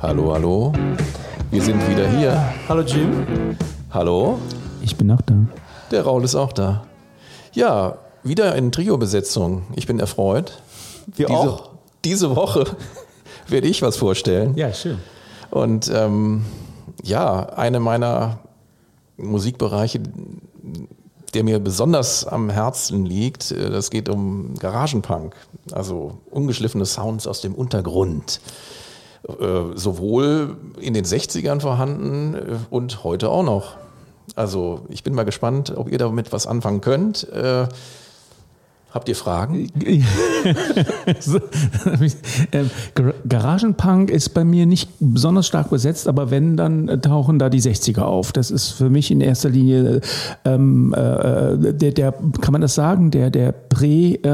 Hallo, hallo. Wir sind wieder hier. Hallo Jim. Hallo. Ich bin auch da. Der Raul ist auch da. Ja, wieder in Trio-Besetzung. Ich bin erfreut. Wir diese, auch. Diese Woche werde ich was vorstellen. Ja, schön. Und ähm, ja, eine meiner Musikbereiche, der mir besonders am Herzen liegt, äh, das geht um Garagenpunk. Also ungeschliffene Sounds aus dem Untergrund. Äh, sowohl in den 60ern vorhanden äh, und heute auch noch. Also ich bin mal gespannt, ob ihr damit was anfangen könnt. Äh, Habt ihr Fragen? Ähm, Garagenpunk ist bei mir nicht besonders stark besetzt, aber wenn, dann tauchen da die 60er auf. Das ist für mich in erster Linie, ähm, äh, der, der, kann man das sagen, der, der Prä-Punk,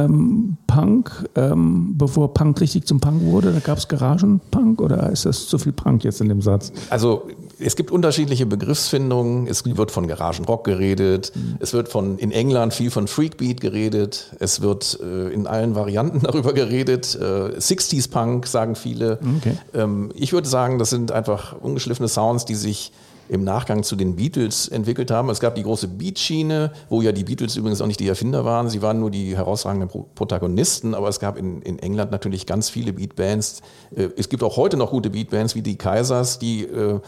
ähm, bevor Punk richtig zum Punk wurde, da gab es Garagenpunk oder ist das zu viel Punk jetzt in dem Satz? Also es gibt unterschiedliche Begriffsfindungen. Es wird von Garagenrock geredet. Mhm. Es wird von in England viel von Freakbeat geredet. Es wird äh, in allen Varianten darüber geredet. Äh, 60s Punk sagen viele. Okay. Ähm, ich würde sagen, das sind einfach ungeschliffene Sounds, die sich im Nachgang zu den Beatles entwickelt haben. Es gab die große Beat-Schiene, wo ja die Beatles übrigens auch nicht die Erfinder waren. Sie waren nur die herausragenden Protagonisten, aber es gab in, in England natürlich ganz viele Beatbands. Äh, es gibt auch heute noch gute Beatbands wie die Kaisers, die äh,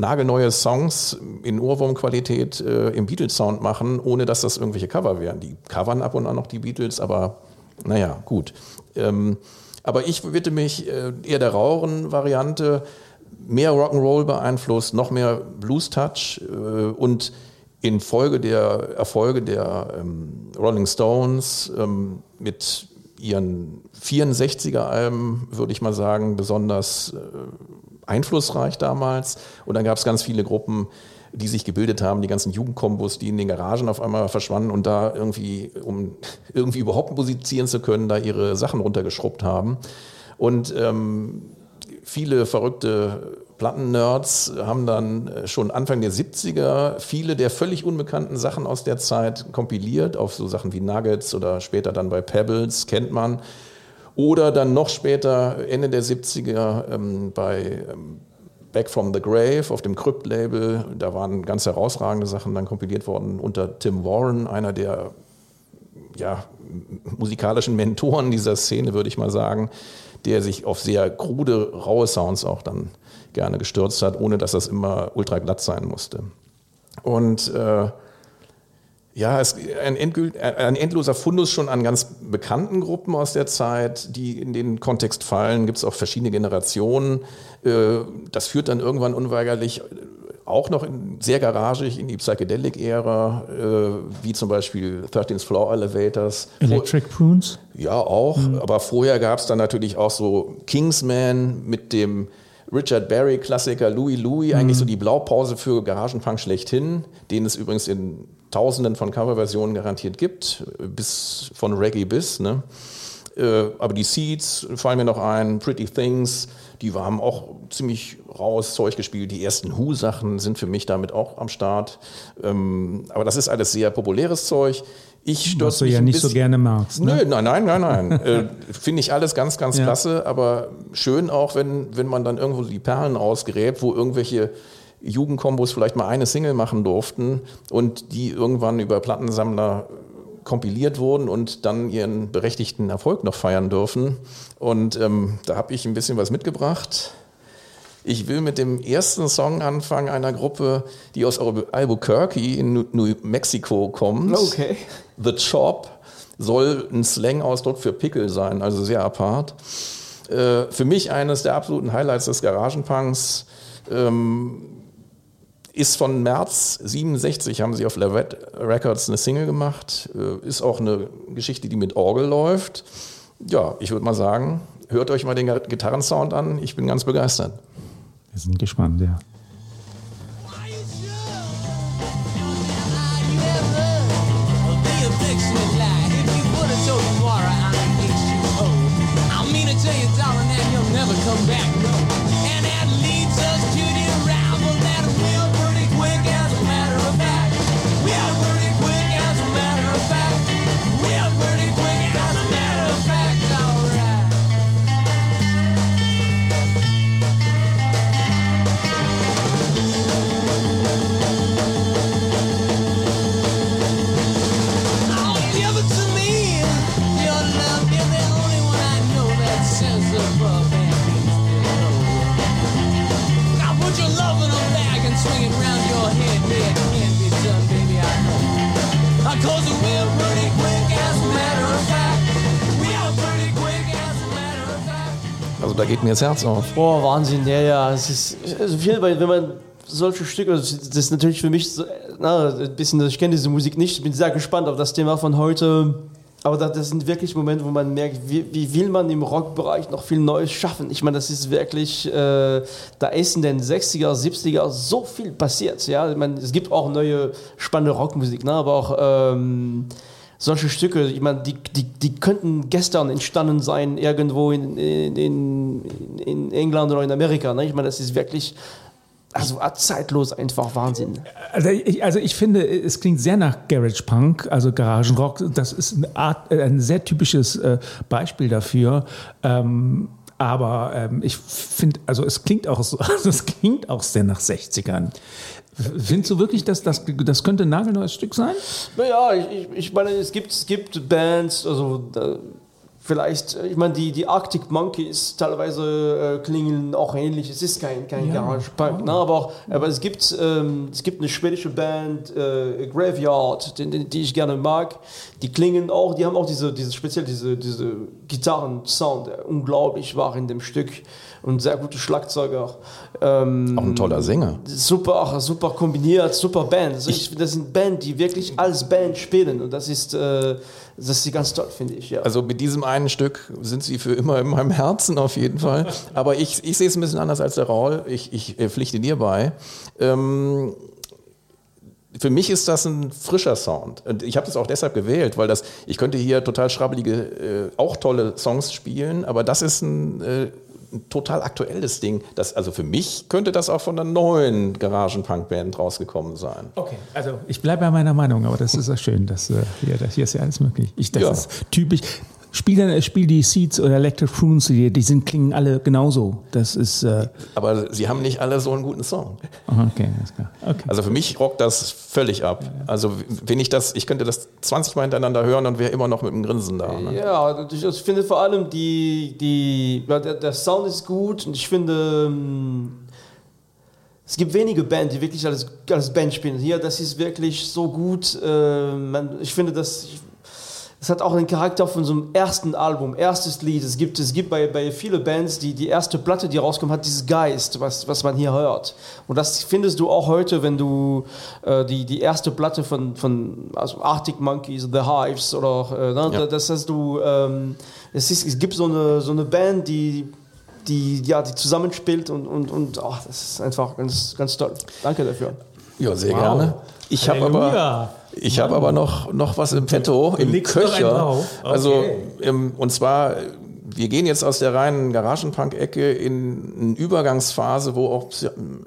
nagelneue Songs in Ohrwurmqualität äh, im Beatles-Sound machen, ohne dass das irgendwelche Cover wären. Die covern ab und an noch die Beatles, aber naja, gut. Ähm, aber ich widme mich äh, eher der raueren Variante, mehr Rock'n'Roll beeinflusst, noch mehr Blues-Touch äh, und infolge der Erfolge der ähm, Rolling Stones ähm, mit ihren 64er-Alben, würde ich mal sagen, besonders äh, einflussreich damals. Und dann gab es ganz viele Gruppen, die sich gebildet haben, die ganzen Jugendkombos, die in den Garagen auf einmal verschwanden und da irgendwie, um irgendwie überhaupt musizieren zu können, da ihre Sachen runtergeschrubbt haben. Und ähm, viele verrückte Plattennerds haben dann schon Anfang der 70er viele der völlig unbekannten Sachen aus der Zeit kompiliert, auf so Sachen wie Nuggets oder später dann bei Pebbles, kennt man. Oder dann noch später, Ende der 70er, ähm, bei ähm, Back from the Grave auf dem Crypt-Label. Da waren ganz herausragende Sachen dann kompiliert worden unter Tim Warren, einer der ja, musikalischen Mentoren dieser Szene, würde ich mal sagen, der sich auf sehr krude, raue Sounds auch dann gerne gestürzt hat, ohne dass das immer ultra glatt sein musste. Und äh, ja, es, ein, ein endloser Fundus schon an ganz bekannten Gruppen aus der Zeit, die in den Kontext fallen. Gibt es auch verschiedene Generationen. Äh, das führt dann irgendwann unweigerlich auch noch in, sehr garagig in die Psychedelic-Ära, äh, wie zum Beispiel 13th Floor Elevators. Electric Prunes? Ja, auch. Mhm. Aber vorher gab es dann natürlich auch so Kingsman mit dem Richard Berry-Klassiker Louis Louis, mhm. eigentlich so die Blaupause für Garagenpunk schlechthin, den es übrigens in Tausenden von Coverversionen garantiert gibt, bis von Reggae bis. Ne? Äh, aber die Seeds fallen mir noch ein, Pretty Things, die haben auch ziemlich raues Zeug gespielt. Die ersten Who-Sachen sind für mich damit auch am Start. Ähm, aber das ist alles sehr populäres Zeug. Ich Was du ja nicht so gerne magst. Ne? Nö, nein, nein, nein, nein. äh, Finde ich alles ganz, ganz ja. klasse, aber schön auch, wenn, wenn man dann irgendwo die Perlen ausgräbt, wo irgendwelche Jugendkombos vielleicht mal eine Single machen durften und die irgendwann über Plattensammler kompiliert wurden und dann ihren berechtigten Erfolg noch feiern dürfen. Und ähm, da habe ich ein bisschen was mitgebracht. Ich will mit dem ersten Song anfangen einer Gruppe, die aus Albuquerque in New Mexico kommt. Okay. The Chop soll ein Slang-Ausdruck für Pickel sein, also sehr apart. Äh, für mich eines der absoluten Highlights des Garagenpunks. Ähm, ist von März 67, haben sie auf Levette Records eine Single gemacht. Äh, ist auch eine Geschichte, die mit Orgel läuft. Ja, ich würde mal sagen, hört euch mal den Gitarrensound an. Ich bin ganz begeistert. Wir sind gespannt, ja. Geht mir das Herz auf. Boah, Wahnsinn, ja, ja. Es ist also viel, wenn man solche Stücke, also das ist natürlich für mich so, na, ein bisschen, ich kenne diese Musik nicht, ich bin sehr gespannt auf das Thema von heute. Aber das, das sind wirklich Momente, wo man merkt, wie, wie will man im Rockbereich noch viel Neues schaffen. Ich meine, das ist wirklich, äh, da ist in den 60er, 70er so viel passiert. Ja? Ich meine, es gibt auch neue spannende Rockmusik, ne? aber auch ähm, solche Stücke, ich meine, die, die, die könnten gestern entstanden sein, irgendwo in, in, in, England oder in Amerika. Ne? Ich meine, das ist wirklich also zeitlos einfach Wahnsinn. Also ich, also ich finde, es klingt sehr nach Garage Punk, also Garagenrock. Das ist eine Art, äh, ein sehr typisches äh, Beispiel dafür. Ähm, aber ähm, ich finde, also es klingt auch so, also es klingt auch sehr nach 60ern. Findest du wirklich, dass das, das könnte ein nagelneues Stück sein? Naja, ich, ich, meine, es gibt, es gibt Bands, also da, vielleicht, ich meine, die, die Arctic Monkeys teilweise äh, klingen auch ähnlich. Es ist kein, kein Ja. Garage Punk, ne? aber, auch, aber es, gibt, ähm, es gibt eine schwedische Band, äh, Graveyard, die, die, die ich gerne mag. Die klingen auch, die haben auch diese, diese speziell diese, diese Gitarren-Sound, der unglaublich war in dem Stück und sehr gute Schlagzeuger. Ähm, Auch ein toller Sänger. super, super kombiniert, super Band. Also ich, das sind Band, die wirklich als Band spielen und das ist, äh, das ist ganz toll, finde ich. Ja. Also mit diesem einen Stück sind sie für immer in meinem Herzen auf jeden Fall. Aber ich, ich sehe es ein bisschen anders als der Raul. Ich, ich äh, pflichte dir bei. Ähm, für mich ist das ein frischer Sound. Und ich habe das auch deshalb gewählt, weil das, ich könnte hier total schrabbelige, äh, auch tolle Songs spielen, aber das ist ein, äh, ein total aktuelles Ding. Das, also für mich könnte das auch von einer neuen Garagen-Punk-Band rausgekommen sein. Okay, also ich bleibe bei meiner Meinung, aber das ist ja schön, dass äh, hier, das, hier ist ja alles möglich. Ich, das Ja. ist typisch. Spiel, dann, spiel die Seeds oder Electric Prunes, die, die sind, klingen alle genauso. Das ist, äh, Aber sie haben nicht alle so einen guten Song. okay, alles klar. Okay. Also für mich rockt das völlig ab. Also wenn ich das, ich könnte das 20 Mal hintereinander hören und wäre immer noch mit dem Grinsen da. Ne? Ja, ich, ich finde vor allem die, die der, der Sound ist gut und ich finde ähm, es gibt wenige Bands, die wirklich als, als Band spielen. Hier, das ist wirklich so gut. Äh, man, ich finde, das, es hat auch den Charakter von so einem ersten Album, erstes Lied. Es gibt, es gibt bei, bei vielen Bands, die, die erste Platte, die rauskommt, hat dieses Geist, was, was man hier hört. Und das findest du auch heute, wenn du äh, die, die erste Platte von, von also Arctic Monkeys, The Hives oder äh, ne, Ja. das hast du, ähm, es, ist, es gibt so eine, so eine Band, die, die, ja, die zusammenspielt und, und, und oh, das ist einfach ganz, ganz toll. Danke dafür. Ja, sehr gerne. Ich habe aber. Ich habe aber noch, noch was im Petto, im Köcher. drauf? Okay. Also, und zwar, wir gehen jetzt aus der reinen Garagenpunk-Ecke in eine Übergangsphase, wo auch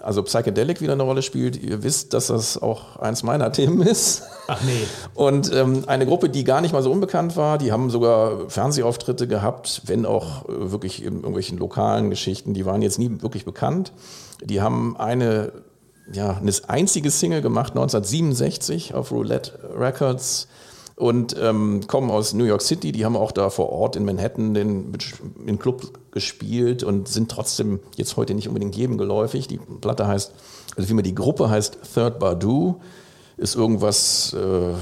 also Psychedelic wieder eine Rolle spielt. Ihr wisst, dass das auch eins meiner Themen ist. Ach nee. Und ähm, eine Gruppe, die gar nicht mal so unbekannt war, die haben sogar Fernsehauftritte gehabt, wenn auch äh, wirklich in irgendwelchen lokalen Geschichten, die waren jetzt nie wirklich bekannt. Die haben eine, ja, eine einzige Single gemacht, 1967 auf Roulette Records und ähm, kommen aus New York City. Die haben auch da vor Ort in Manhattan den, den Club gespielt und sind trotzdem jetzt heute nicht unbedingt jedem geläufig. Die Platte heißt, also vielmehr die Gruppe heißt Third Badu, ist irgendwas äh,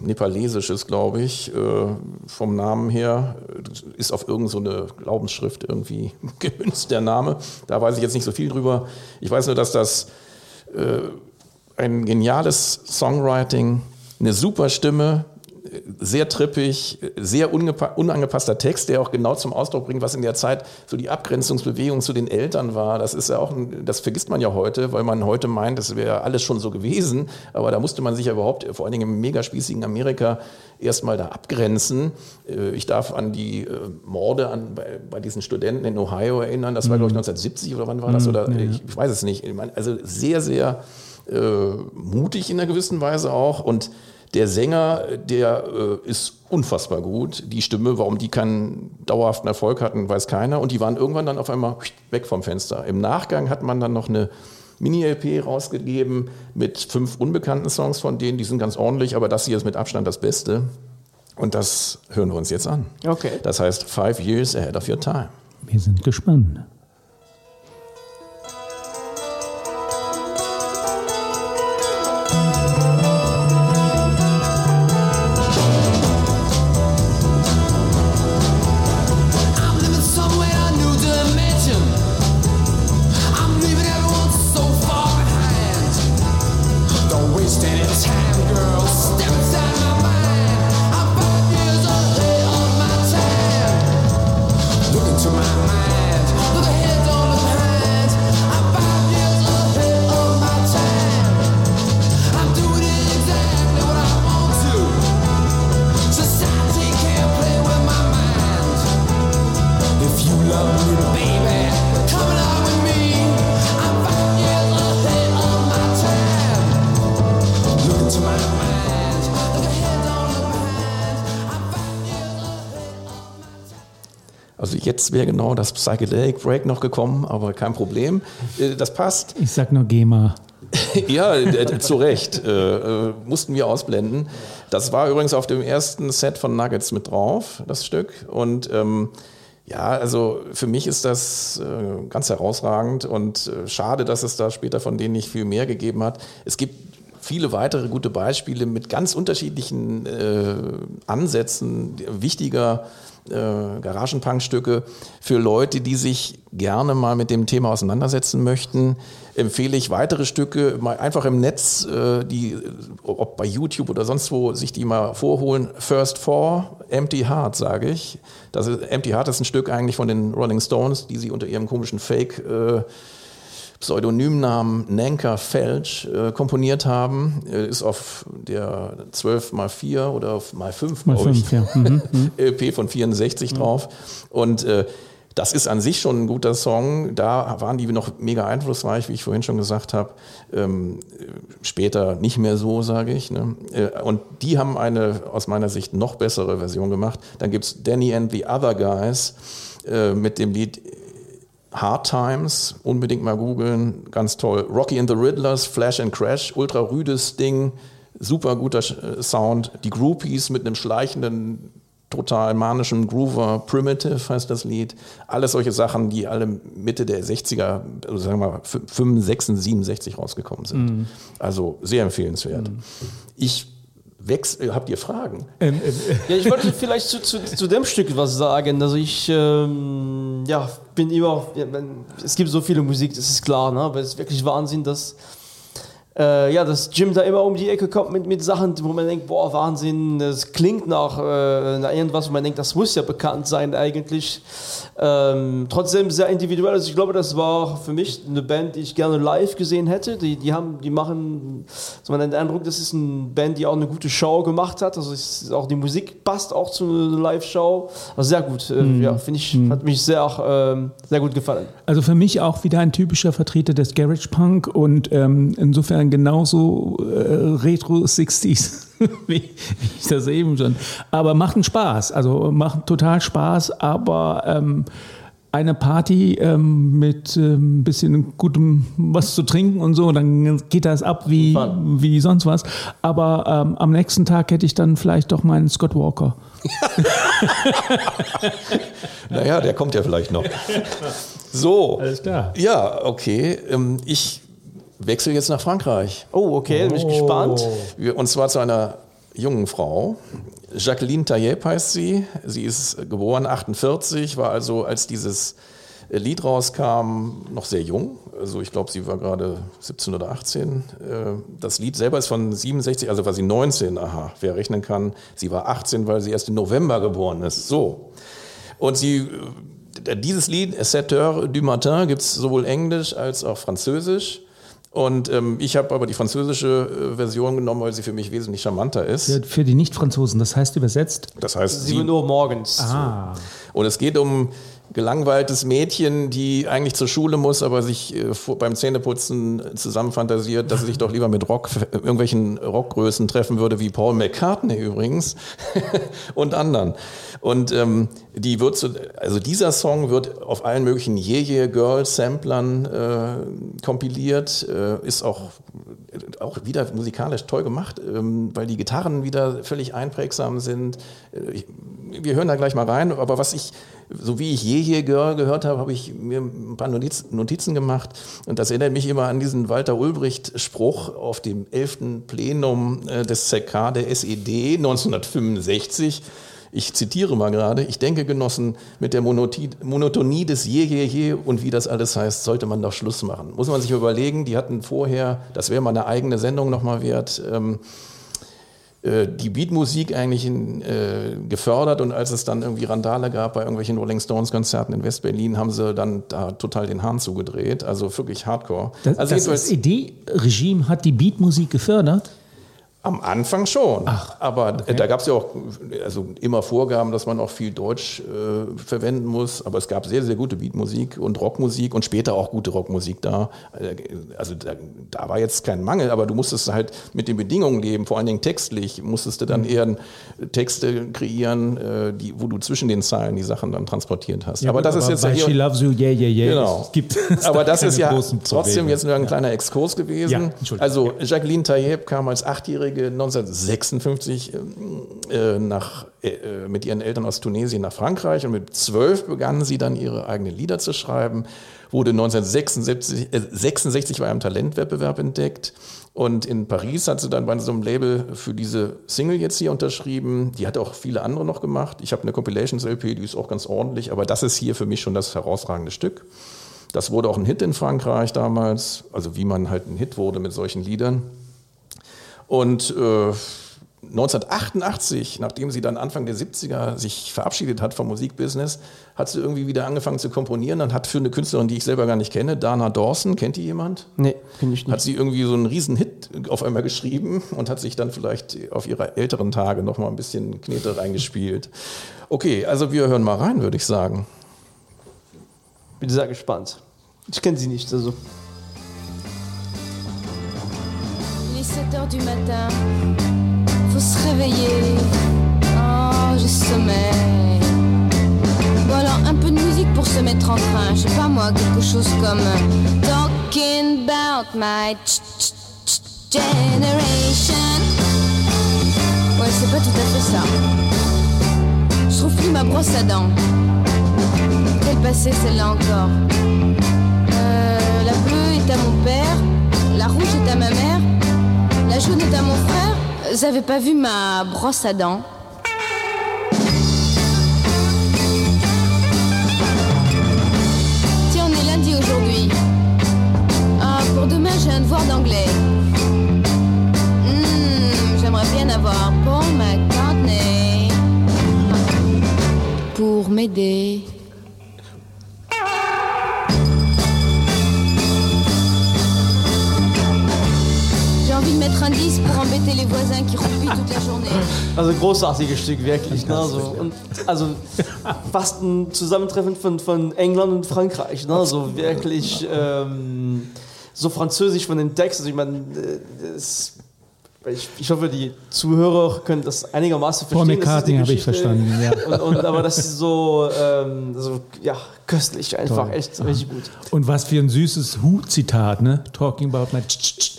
Nepalesisches, glaube ich, äh, vom Namen her. Ist auf irgendeine so eine Glaubensschrift irgendwie gemünzt, der Name. Da weiß ich jetzt nicht so viel drüber. Ich weiß nur, dass das ein geniales Songwriting, eine super Stimme, sehr trippig, sehr unangepasster Text, der auch genau zum Ausdruck bringt, was in der Zeit so die Abgrenzungsbewegung zu den Eltern war. Das ist ja auch, ein, das vergisst man ja heute, weil man heute meint, das wäre alles schon so gewesen. Aber da musste man sich ja überhaupt, vor allen Dingen im megaspießigen Amerika, erstmal da abgrenzen. Äh, Ich darf an die äh, Morde an, bei, bei diesen Studenten in Ohio erinnern. Das war, glaube ich, 1970 oder wann war das? Oder ich, ich weiß es nicht. Also sehr, sehr äh, mutig in einer gewissen Weise auch. Und der Sänger, der äh, ist unfassbar gut. Die Stimme, warum die keinen dauerhaften Erfolg hatten, weiß keiner. Und die waren irgendwann dann auf einmal weg vom Fenster. Im Nachgang hat man dann noch eine Mini-LP rausgegeben mit fünf unbekannten Songs von denen. Die sind ganz ordentlich, aber das hier ist mit Abstand das Beste. Und das hören wir uns jetzt an. Okay. Das heißt Five Years Ahead of Your Time. Wir sind gespannt. Also jetzt wäre genau das Psychedelic Break noch gekommen, aber kein Problem. Äh, Das passt. Ich sag nur GEMA. ja, äh, zu Recht. Äh, äh, mussten wir ausblenden. Das war übrigens auf dem ersten Set von Nuggets mit drauf, das Stück. Und ähm, ja, also für mich ist das äh, ganz herausragend und äh, schade, dass es da später von denen nicht viel mehr gegeben hat. Es gibt viele weitere gute Beispiele mit ganz unterschiedlichen äh, Ansätzen wichtiger äh, Garagenpunk-Stücke für Leute, die sich gerne mal mit dem Thema auseinandersetzen möchten. Empfehle ich weitere Stücke mal einfach im Netz, äh, die, ob bei YouTube oder sonst wo, sich die mal vorholen. First Four, Empty Heart, sage ich. Das ist, Empty Heart ist ein Stück eigentlich von den Rolling Stones, die sie unter ihrem komischen Fake äh, Pseudonymnamen Nanker Felch äh, komponiert haben. Äh, ist auf der 12 x 4 oder auf mal 5, Mal glaube ich, fünf, ja. Mhm. LP von 64 drauf. Und äh, das ist an sich schon ein guter Song. Da waren die noch mega einflussreich, wie ich vorhin schon gesagt habe. Ähm, äh, später nicht mehr so, sage ich. Ne? Äh, und die haben eine aus meiner Sicht noch bessere Version gemacht. Dann gibt's Danny and the Other Guys äh, mit dem Lied Hard Times, unbedingt mal googeln, ganz toll. Rocky and the Riddlers, Flash and Crash, ultra rüdes Ding, super guter äh, Sound. Die Groupies mit einem schleichenden, total manischen Groover, Primitive heißt das Lied. Alles solche Sachen, die alle Mitte der 60er, also sagen wir mal 65, 67 rausgekommen sind. Also sehr empfehlenswert. Ich wechsle, habt ihr Fragen? Ähm, äh, Ja, ich wollte vielleicht zu, zu, zu dem Stück was sagen. Also ich ähm, ja, bin immer, es gibt so viele Musik, das ist klar, ne? aber es ist wirklich Wahnsinn, dass, äh, ja, dass Jim da immer um die Ecke kommt mit, mit Sachen, wo man denkt, boah, Wahnsinn, das klingt nach, äh, nach irgendwas, wo man denkt, das muss ja bekannt sein eigentlich. Ähm, trotzdem sehr individuell. Also ich glaube, das war für mich eine Band, die ich gerne live gesehen hätte. Die, die haben, die machen, so man den Eindruck, das ist eine Band, die auch eine gute Show gemacht hat. Also ist auch die Musik passt auch zu einer Live-Show. Also sehr gut. Äh, Ja, finde ich, hat mich sehr, ähm, sehr gut gefallen. Also für mich auch wieder ein typischer Vertreter des Garage Punk und ähm, insofern genauso äh, Retro 60s, wie, ich das eben schon. Aber macht einen Spaß, also macht total Spaß, aber ähm, eine Party ähm, mit ähm, ein bisschen gutem was zu trinken und so, dann geht das ab wie, wie sonst was. Aber ähm, am nächsten Tag hätte ich dann vielleicht doch meinen Scott Walker. Naja, der kommt ja vielleicht noch. So. Alles klar. Ja, okay. Ähm, Ich wechsle jetzt nach Frankreich. Oh, okay, bin ich gespannt. Wir- Und zwar zu einer jungen Frau. Jacqueline Taillep heißt sie. Sie ist geboren 48, war also, als dieses Lied rauskam, noch sehr jung. Also ich glaube, sie war gerade 17 oder 18. Äh, Das Lied selber ist von 67, also war sie 19, aha, wer rechnen kann. Sie war 18, weil sie erst im November geboren ist. So. Und sie, äh, dieses Lied, Sept heures du matin, gibt es sowohl Englisch als auch Französisch. Und ähm, ich habe aber die französische äh, Version genommen, weil sie für mich wesentlich charmanter ist. Für, für die Nicht-Franzosen, das heißt übersetzt. Das heißt, 7 sie, Uhr morgens. Ah. und es geht um gelangweiltes Mädchen, die eigentlich zur Schule muss, aber sich äh, beim Zähneputzen zusammenfantasiert, dass sie sich doch lieber mit Rock, irgendwelchen Rockgrößen treffen würde, wie Paul McCartney übrigens und anderen. Und ähm, die wird so, also dieser Song wird auf allen möglichen Yeah Girl Samplern äh, kompiliert, äh, ist auch auch wieder musikalisch toll gemacht, ähm, weil die Gitarren wieder völlig einprägsam sind. Äh, ich, wir hören da gleich mal rein, aber was ich, so wie ich je hier gehört habe, habe ich mir ein paar Notiz, Notizen gemacht und das erinnert mich immer an diesen Walter Ulbricht-Spruch auf dem 11. Plenum äh, des ZK der SED 1965. Ich zitiere mal gerade, ich denke, Genossen, mit der Monotonie des Je, Je, Je und wie das alles heißt, sollte man doch Schluss machen. Muss man sich überlegen, die hatten vorher, das wäre mal eine eigene Sendung nochmal wert, ähm, äh, die Beatmusik eigentlich in, äh, gefördert und als es dann irgendwie Randale gab bei irgendwelchen Rolling Stones Konzerten in Westberlin, haben sie dann da total den Hahn zugedreht. Also wirklich Hardcore. Das, also das jedenfalls- SED-Regime hat die Beatmusik gefördert. Am Anfang schon. aber äh, da gab es ja auch also immer Vorgaben, dass man auch viel Deutsch äh, verwenden muss. Aber es gab sehr, sehr gute Beatmusik und Rockmusik und später auch gute Rockmusik da. Äh, Also da, da war jetzt kein Mangel, aber du musstest halt mit den Bedingungen leben, vor allen Dingen textlich, musstest du dann eher Texte kreieren, äh, die, wo du zwischen den Zeilen die Sachen dann transportiert hast. aber das ist jetzt ja bei hier- She Loves You, yeah, yeah, yeah. Genau. Es gibt aber das ist ja trotzdem jetzt nur ein kleiner Exkurs gewesen. Ja, also Jacqueline Tayyip kam als Achtjährige 1956 ähm, äh, nach, äh, mit ihren Eltern aus Tunesien nach Frankreich und mit zwölf begann sie dann ihre eigenen Lieder zu schreiben, wurde 1976 äh, 66 bei einem Talentwettbewerb entdeckt und in Paris hat sie dann bei so einem Label für diese Single jetzt hier unterschrieben. Die hat auch viele andere noch gemacht. Ich habe eine Compilations-LP, die ist auch ganz ordentlich, aber das ist hier für mich schon das herausragende Stück. Das wurde auch ein Hit in Frankreich damals, also wie man halt ein Hit wurde mit solchen Liedern. Und äh, 1988, nachdem sie dann Anfang der 70er sich verabschiedet hat vom Musikbusiness, hat sie irgendwie wieder angefangen zu komponieren und hat für eine Künstlerin, die ich selber gar nicht kenne, Dana Dawson, kennt die jemand? Nee, finde ich Hat nicht. sie irgendwie so einen riesen Hit auf einmal geschrieben und hat sich dann vielleicht auf ihre älteren Tage noch mal ein bisschen Knete reingespielt. Okay, also wir hören mal rein, würde ich sagen. Bin sehr gespannt. Ich kenne sie nicht, also. 7 heures du matin, faut se réveiller. Oh, j'ai sommeil. Bon alors, un peu de musique pour se mettre en train. Je sais pas moi, quelque chose comme euh, Talking about my generation. Ouais, c'est pas tout à fait ça. Je trouve plus ma brosse à dents. Quelle passée celle-là encore Euh, La bleue est à mon père, la rouge est à ma mère. Jaune est à mon frère. Avez pas vu ma brosse à dents Tiens, on est lundi aujourd'hui. Ah, pour demain, j'ai un devoir d'anglais. Hmm, J'aimerais bien avoir Paul McCartney pour m'aider. J'ai envie de mettre un 10 pour embêter les voisins qui roupillent toute la journée. Also großartiges Stück, wirklich. Ne? Also, und, also fast ein Zusammentreffen von, von England und Frankreich. Ne? Also wirklich ähm, so französisch von den Texten. Also ich meine, äh, das- ich, ich hoffe, die Zuhörer können das einigermaßen Paul verstehen. Das die McCartney habe ich verstanden, ja. Und, und, aber das ist so, ähm, so ja, köstlich einfach, Toll. echt richtig gut. Und was für ein süßes Hu-Zitat, ne? Talking about my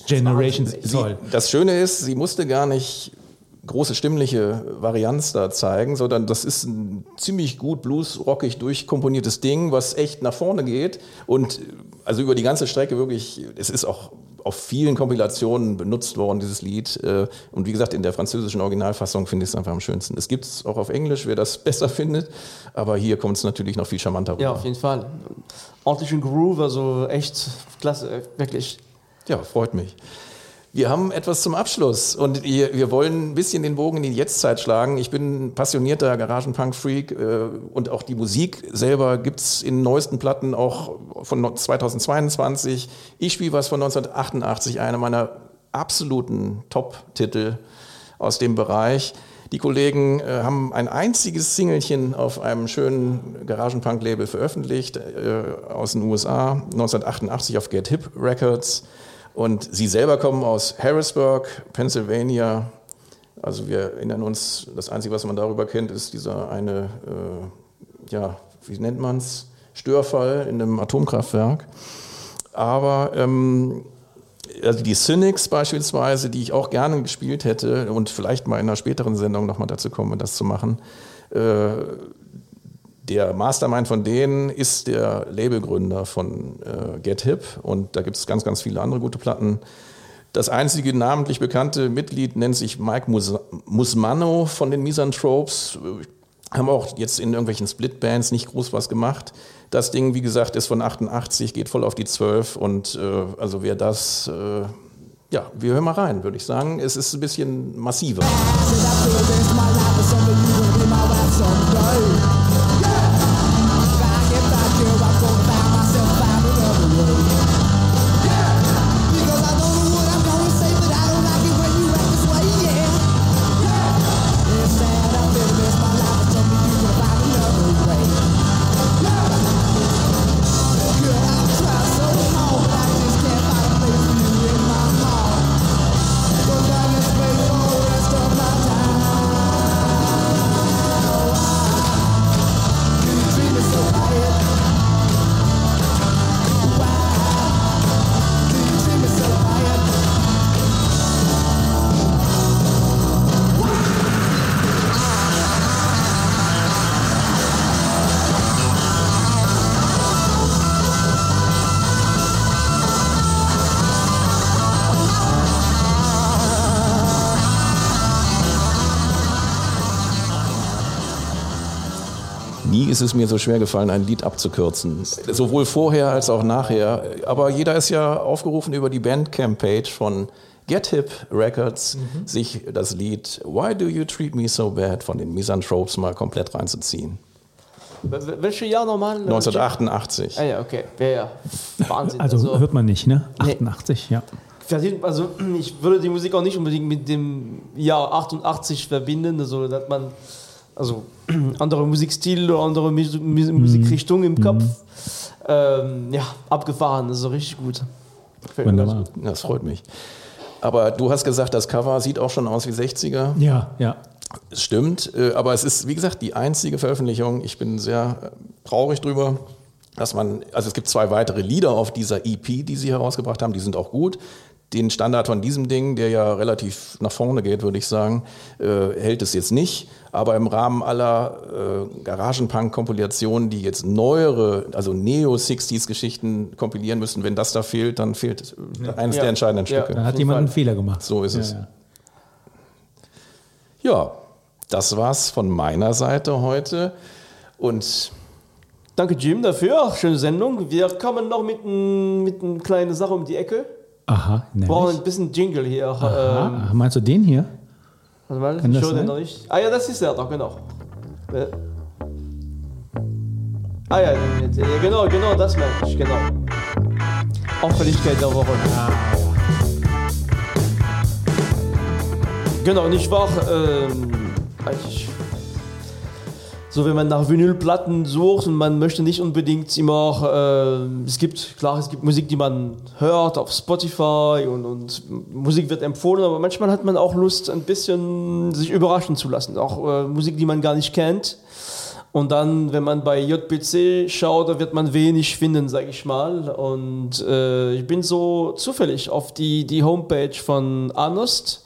generations. Toll. Das Schöne ist, sie musste gar nicht große stimmliche Varianz da zeigen, sondern das ist ein ziemlich gut bluesrockig durchkomponiertes Ding, was echt nach vorne geht und also über die ganze Strecke wirklich, es ist auch auf vielen Kompilationen benutzt worden, dieses Lied. äh, Und wie gesagt, in der französischen Originalfassung finde ich es einfach am schönsten. Es gibt es auch auf Englisch, wer das besser findet, aber hier kommt es natürlich noch viel charmanter rüber. Ja, auf jeden Fall. Ordentlichen Groove, also echt klasse, wirklich. Ja, freut mich. Wir haben etwas zum Abschluss und wir wollen ein bisschen den Bogen in die Jetztzeit schlagen. Ich bin passionierter Garagenpunk-Freak äh, und auch die Musik selber gibt's in neuesten Platten auch von no- 2022. Ich spiele was von 1988, einer meiner absoluten Top-Titel aus dem Bereich. Die Kollegen äh, haben ein einziges Singelchen auf einem schönen Garagenpunk-Label veröffentlicht äh, aus den USA, 1988 auf Get Hip Records. Und sie selber kommen aus Harrisburg, Pennsylvania. Also wir erinnern uns, das Einzige, was man darüber kennt, ist dieser eine, äh, ja, wie nennt man es, Störfall in einem Atomkraftwerk. Aber ähm, also die Cynics beispielsweise, die ich auch gerne gespielt hätte und vielleicht mal in einer späteren Sendung nochmal dazu komme, das zu machen. Äh, der Mastermind von denen ist der Labelgründer von äh, Get Hip und da gibt es ganz, ganz viele andere gute Platten. Das einzige namentlich bekannte Mitglied nennt sich Mike Mus Musmano von den Misanthropes. Haben auch jetzt in irgendwelchen Splitbands nicht groß was gemacht. Das Ding, wie gesagt, ist von 88, geht voll auf die 12 und äh, also wer das, äh, ja, wir hören mal rein, würde ich sagen. Es ist ein bisschen massiver. Ist es mir so schwer gefallen, ein Lied abzukürzen. Sowohl vorher als auch nachher. Aber jeder ist ja aufgerufen, über die Bandcamp-Page von Get Hip Records sich das Lied Why Do You Treat Me So Bad von den Misanthropes mal komplett reinzuziehen. Wel- Welches Jahr nochmal? 1988. Ah ja, okay. Ja, ja. Wahnsinn. Also, hört man nicht, ne? Nee. 88, ja. verdient, also ich würde die Musik auch nicht unbedingt mit dem Jahr 88 verbinden, also dass man also andere Musikstil oder andere Mus Mus Musikrichtung im Kopf. Ähm, ja, abgefahren, das ist so richtig gut. Gefällt mir Wunderbar. Das freut mich. Aber du hast gesagt, das Cover sieht auch schon aus wie 60er. Ja, ja. Es stimmt, äh, aber es ist, wie gesagt, die einzige Veröffentlichung. Ich bin sehr äh, traurig drüber, dass man, also es gibt zwei weitere Lieder auf dieser EP, die sie herausgebracht haben, die sind auch gut. Den Standard von diesem Ding, der ja relativ nach vorne geht, würde ich sagen, äh, hält es jetzt nicht. Aber im Rahmen aller äh, Garagenpunk-Kompilationen, die jetzt neuere, also Neo-60s-Geschichten kompilieren müssen, wenn das da fehlt, dann fehlt äh, eines Ja. der entscheidenden Ja. Stücke. Da hat jemand einen Fehler gemacht. So ist ja, es. Ja. Ja, das war's von meiner Seite heute. Und Danke Jim dafür, schöne Sendung. Wir kommen noch mit einer mit ein kleinen Sache um die Ecke. Aha, Wir brauchen nämlich. ein bisschen Jingle hier. Ähm, Aha, meinst du den hier? warte mal, Kann ich das den noch nicht. Ah ja, das ist er doch, genau. Äh. Ah ja, ja, genau, genau, das meine ich, genau. Auffälligkeit der Woche. Genau, nicht wahr? Ähm, eigentlich. So, wenn man nach Vinylplatten sucht und man möchte nicht unbedingt immer, äh, es gibt, klar, es gibt Musik, die man hört auf Spotify und, und Musik wird empfohlen, aber manchmal hat man auch Lust, ein bisschen sich überraschen zu lassen. Auch äh, Musik, die man gar nicht kennt. Und dann, wenn man bei JPC schaut, da wird man wenig finden, sage ich mal. Und äh, ich bin so zufällig auf die, die Homepage von Anost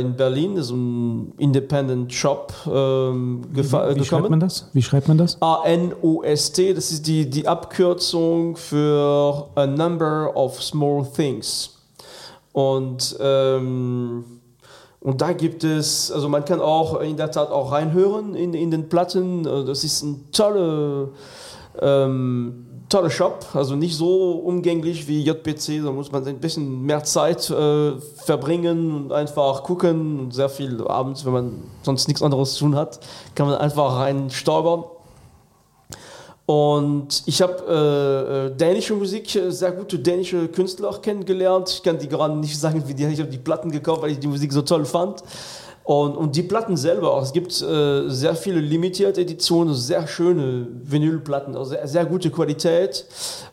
in Berlin, das ist ein Independent Shop, ähm, gefa- Wie schreibt gekommen. man das? Wie schreibt man das? A-N-O-S-T, das ist die, die Abkürzung für A Number of Small Things. Und, ähm, und da gibt es, also man kann auch in der Tat auch reinhören in, in den Platten. Äh, Das ist ein tolle, ähm, toller Shop, also nicht so umgänglich wie JPC, da muss man ein bisschen mehr Zeit äh, verbringen und einfach gucken und sehr viel abends, wenn man sonst nichts anderes zu tun hat, kann man einfach reinstolpern. Und ich habe äh, äh, dänische Musik, äh, sehr gute dänische Künstler kennengelernt. Ich kann die gerade nicht sagen, wie die. Ich habe die Platten gekauft, weil ich die Musik so toll fand. Und, und die Platten selber auch. Es gibt äh, sehr viele limitierte Editionen, sehr schöne Vinylplatten, also sehr, sehr gute Qualität.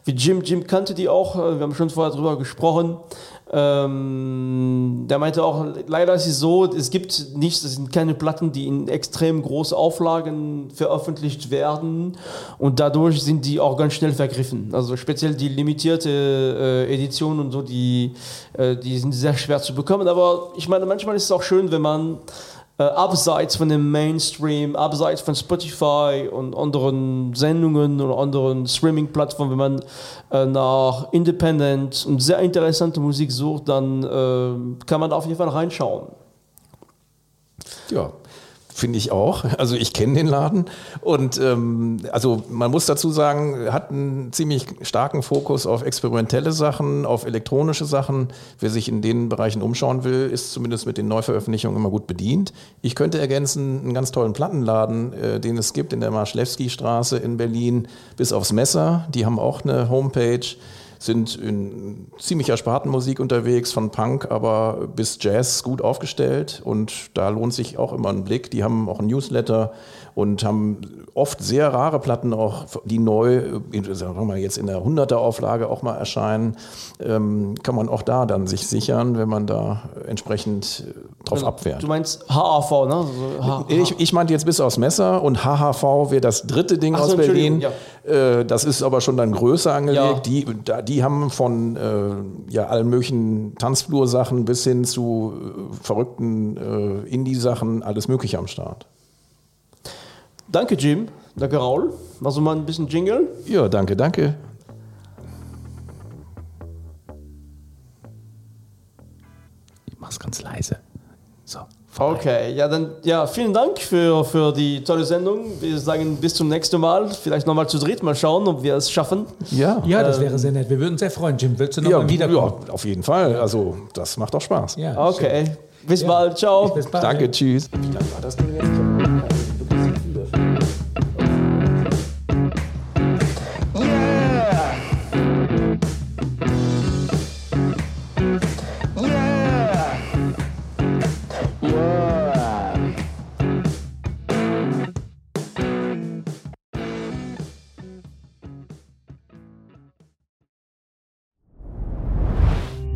Wie Jim, Jim kannte die auch, äh, wir haben schon vorher drüber gesprochen. Ähm, der meinte auch, leider ist es so, es gibt nicht, es sind keine Platten, die in extrem große Auflagen veröffentlicht werden und dadurch sind die auch ganz schnell vergriffen. Also speziell die limitierte äh, Edition und so, die, äh, die sind sehr schwer zu bekommen. Aber ich meine, manchmal ist es auch schön, wenn man äh, abseits von dem Mainstream, abseits von Spotify und anderen Sendungen oder anderen Streaming-Plattformen, wenn man äh, nach Independent und sehr interessante Musik sucht, dann äh, kann man da auf jeden Fall reinschauen. Ja, finde ich auch. Also ich kenne den Laden und ähm, also man muss dazu sagen, hat einen ziemlich starken Fokus auf experimentelle Sachen, auf elektronische Sachen. Wer sich in den Bereichen umschauen will, ist zumindest mit den Neuveröffentlichungen immer gut bedient. Ich könnte ergänzen einen ganz tollen Plattenladen, äh, den es gibt in der Marschlewski-Straße in Berlin, bis aufs Messer. Die haben auch eine Homepage sind in ziemlicher Spartenmusik unterwegs, von Punk aber bis Jazz gut aufgestellt und da lohnt sich auch immer ein Blick. Die haben auch ein Newsletter und haben oft sehr rare Platten auch, die neu, sagen wir mal jetzt in der 100er Auflage auch mal erscheinen, ähm, kann man auch da dann sich sichern, wenn man da entsprechend äh, drauf abwehrt. Du meinst HAV, ne? Also, H Ich, ich meinte jetzt bis aufs Messer und HHV wäre das dritte Ding Ach so, aus Berlin. Entschuldigung, Äh, das ist aber schon dann größer angelegt. Ja. Die, die haben von äh, ja, allen möglichen Tanzflursachen bis hin zu äh, verrückten äh, Indie-Sachen alles Mögliche am Start. Danke, Jim. Danke, Raul. Also mal ein bisschen Jingle. Ja, danke, danke. Ich mach's ganz leise. Okay, ja, dann ja, vielen Dank für, für die tolle Sendung. Wir sagen bis zum nächsten Mal. Vielleicht nochmal zu dritt, mal schauen, ob wir es schaffen. Ja, Ja, das wäre sehr nett. Wir würden uns sehr freuen, Jim. Willst du noch ja, mal wiederkommen? ja, auf jeden Fall. Also, das macht doch Spaß. Ja. Okay, bis bald. Ciao. Bis bald. Danke, tschüss.